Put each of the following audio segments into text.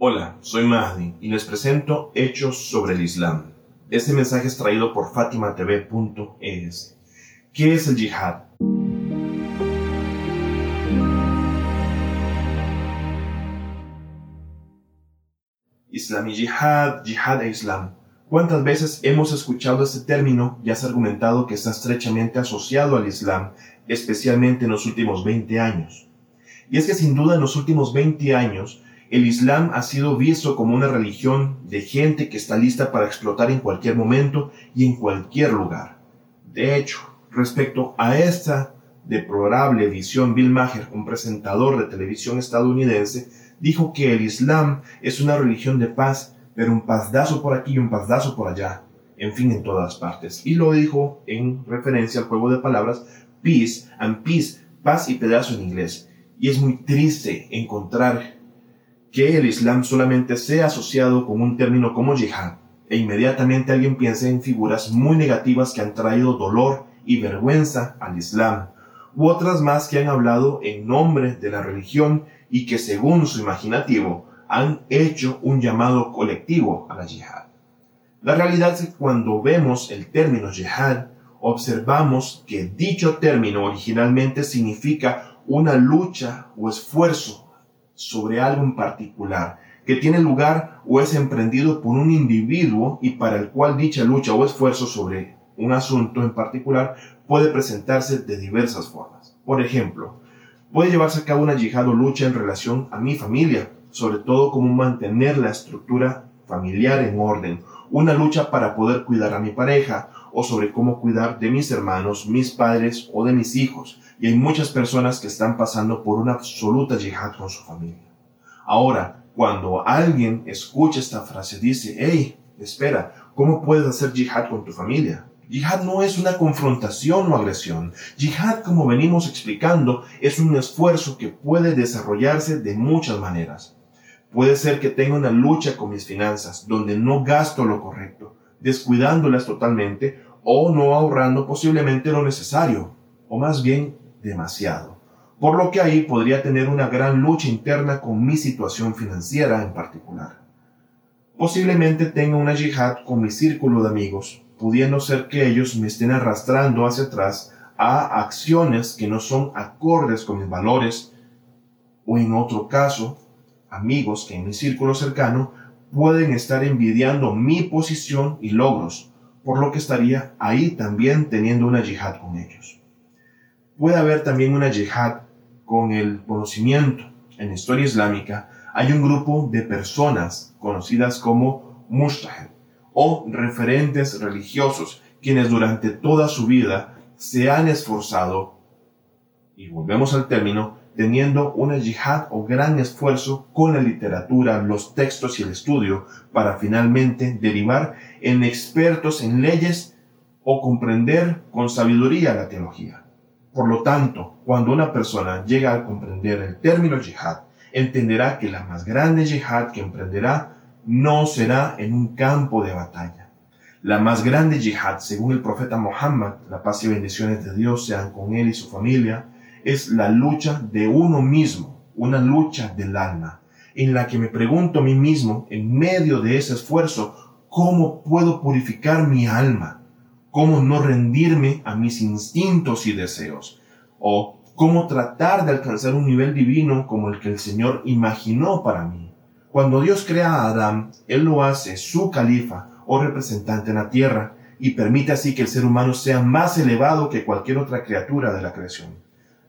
Hola, soy Mahdi y les presento Hechos sobre el Islam. Este mensaje es traído por fatimatv.es. ¿Qué es el yihad? Islam y yihad, yihad e islam. ¿Cuántas veces hemos escuchado este término y has argumentado que está estrechamente asociado al islam, especialmente en los últimos 20 años? Y es que sin duda en los últimos 20 años, el Islam ha sido visto como una religión de gente que está lista para explotar en cualquier momento y en cualquier lugar. De hecho, respecto a esta deplorable visión, Bill Maher, un presentador de televisión estadounidense, dijo que el Islam es una religión de paz, pero un pazdazo por aquí y un pazdazo por allá, en fin, en todas partes. Y lo dijo en referencia al juego de palabras peace and peace, paz y pedazo en inglés. Y es muy triste encontrar que el Islam solamente sea asociado con un término como yihad, e inmediatamente alguien piensa en figuras muy negativas que han traído dolor y vergüenza al Islam, u otras más que han hablado en nombre de la religión y que según su imaginativo han hecho un llamado colectivo a la yihad. La realidad es que cuando vemos el término yihad, observamos que dicho término originalmente significa una lucha o esfuerzo sobre algo en particular, que tiene lugar o es emprendido por un individuo y para el cual dicha lucha o esfuerzo sobre un asunto en particular puede presentarse de diversas formas. Por ejemplo, puede llevarse a cabo una yihad o lucha en relación a mi familia, sobre todo como mantener la estructura familiar en orden, una lucha para poder cuidar a mi pareja, o sobre cómo cuidar de mis hermanos, mis padres o de mis hijos. Y hay muchas personas que están pasando por una absoluta yihad con su familia. Ahora, cuando alguien escucha esta frase, dice, hey, espera, ¿cómo puedes hacer yihad con tu familia? Yihad no es una confrontación o agresión. Yihad, como venimos explicando, es un esfuerzo que puede desarrollarse de muchas maneras. Puede ser que tenga una lucha con mis finanzas, donde no gasto lo correcto, descuidándolas totalmente o no ahorrando posiblemente lo necesario, o más bien demasiado. Por lo que ahí podría tener una gran lucha interna con mi situación financiera en particular. Posiblemente tenga una yihad con mi círculo de amigos, pudiendo ser que ellos me estén arrastrando hacia atrás a acciones que no son acordes con mis valores, o en otro caso, amigos que en mi círculo cercano pueden estar envidiando mi posición y logros, por lo que estaría ahí también teniendo una yihad con ellos. Puede haber también una yihad con el conocimiento. En la historia islámica hay un grupo de personas conocidas como mujtahid o referentes religiosos, quienes durante toda su vida se han esforzado, y volvemos al término, teniendo una yihad o gran esfuerzo con la literatura, los textos y el estudio para finalmente derivar en expertos en leyes o comprender con sabiduría la teología. Por lo tanto, cuando una persona llega a comprender el término yihad, entenderá que la más grande yihad que emprenderá no será en un campo de batalla. La más grande yihad, según el profeta Muhammad, la paz y bendiciones de Dios sean con él y su familia, es la lucha de uno mismo, una lucha del alma, en la que me pregunto a mí mismo, en medio de ese esfuerzo, ¿cómo puedo purificar mi alma? ¿Cómo no rendirme a mis instintos y deseos? ¿O cómo tratar de alcanzar un nivel divino como el que el Señor imaginó para mí? Cuando Dios crea a Adán, Él lo hace su califa o representante en la tierra y permite así que el ser humano sea más elevado que cualquier otra criatura de la creación.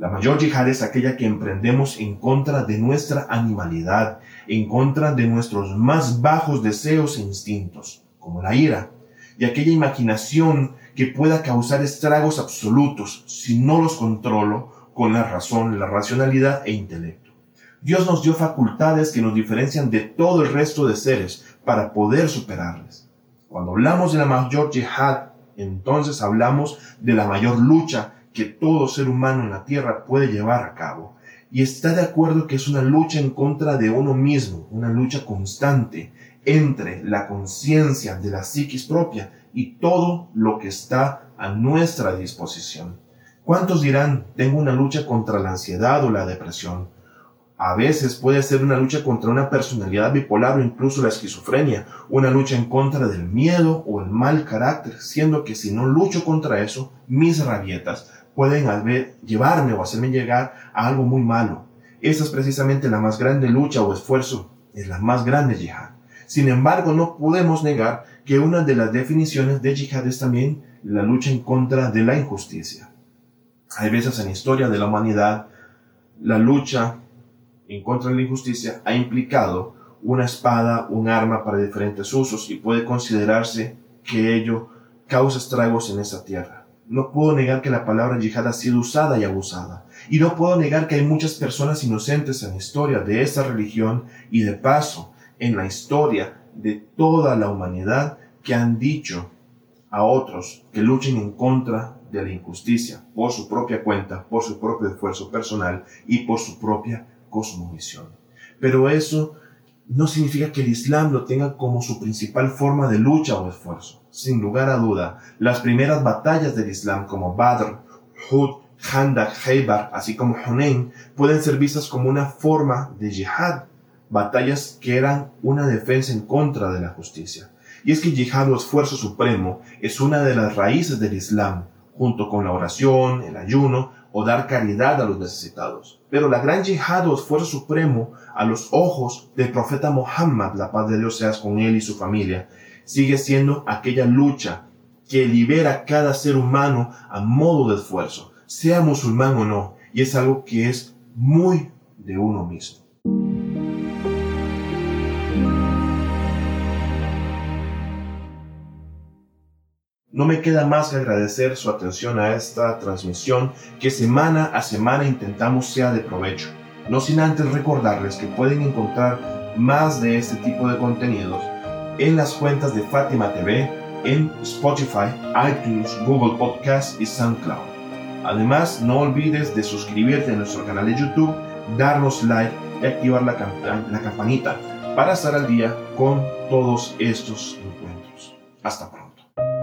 La mayor yihad es aquella que emprendemos en contra de nuestra animalidad, en contra de nuestros más bajos deseos e instintos, como la ira, y aquella imaginación que pueda causar estragos absolutos si no los controlo con la razón, la racionalidad e intelecto. Dios nos dio facultades que nos diferencian de todo el resto de seres para poder superarles. Cuando hablamos de la mayor yihad, entonces hablamos de la mayor lucha que todo ser humano en la tierra puede llevar a cabo. Y está de acuerdo que es una lucha en contra de uno mismo, una lucha constante entre la conciencia de la psiquis propia y todo lo que está a nuestra disposición. ¿Cuántos dirán, tengo una lucha contra la ansiedad o la depresión? A veces puede ser una lucha contra una personalidad bipolar o incluso la esquizofrenia, una lucha en contra del miedo o el mal carácter, siendo que si no lucho contra eso, mis rabietas pueden llevarme o hacerme llegar a algo muy malo. Esa es precisamente la más grande lucha o esfuerzo, es la más grande yihad. Sin embargo, no podemos negar que una de las definiciones de yihad es también la lucha en contra de la injusticia. Hay veces en la historia de la humanidad, la lucha en contra de la injusticia ha implicado una espada, un arma para diferentes usos y puede considerarse que ello causa estragos en esa tierra. No puedo negar que la palabra yihad ha sido usada y abusada. Y no puedo negar que hay muchas personas inocentes en la historia de esta religión y de paso en la historia de toda la humanidad que han dicho a otros que luchen en contra de la injusticia por su propia cuenta, por su propio esfuerzo personal y por su propia cosmovisión. Pero eso no significa que el Islam lo tenga como su principal forma de lucha o esfuerzo. Sin lugar a duda, las primeras batallas del Islam como Badr, Hud, Handak, Khaybar, así como Hunayn, pueden ser vistas como una forma de jihad, batallas que eran una defensa en contra de la justicia. Y es que jihad o esfuerzo supremo es una de las raíces del Islam, junto con la oración, el ayuno, o dar caridad a los necesitados. Pero la gran yihad o esfuerzo supremo a los ojos del profeta Muhammad, la paz de Dios sea con él y su familia, sigue siendo aquella lucha que libera cada ser humano a modo de esfuerzo, sea musulmán o no, y es algo que es muy de uno mismo. No me queda más que agradecer su atención a esta transmisión que semana a semana intentamos sea de provecho. No sin antes recordarles que pueden encontrar más de este tipo de contenidos en las cuentas de Fátima TV en Spotify, iTunes, Google Podcast y SoundCloud. Además, no olvides de suscribirte a nuestro canal de YouTube, darnos like y activar la, la campanita para estar al día con todos estos encuentros. Hasta pronto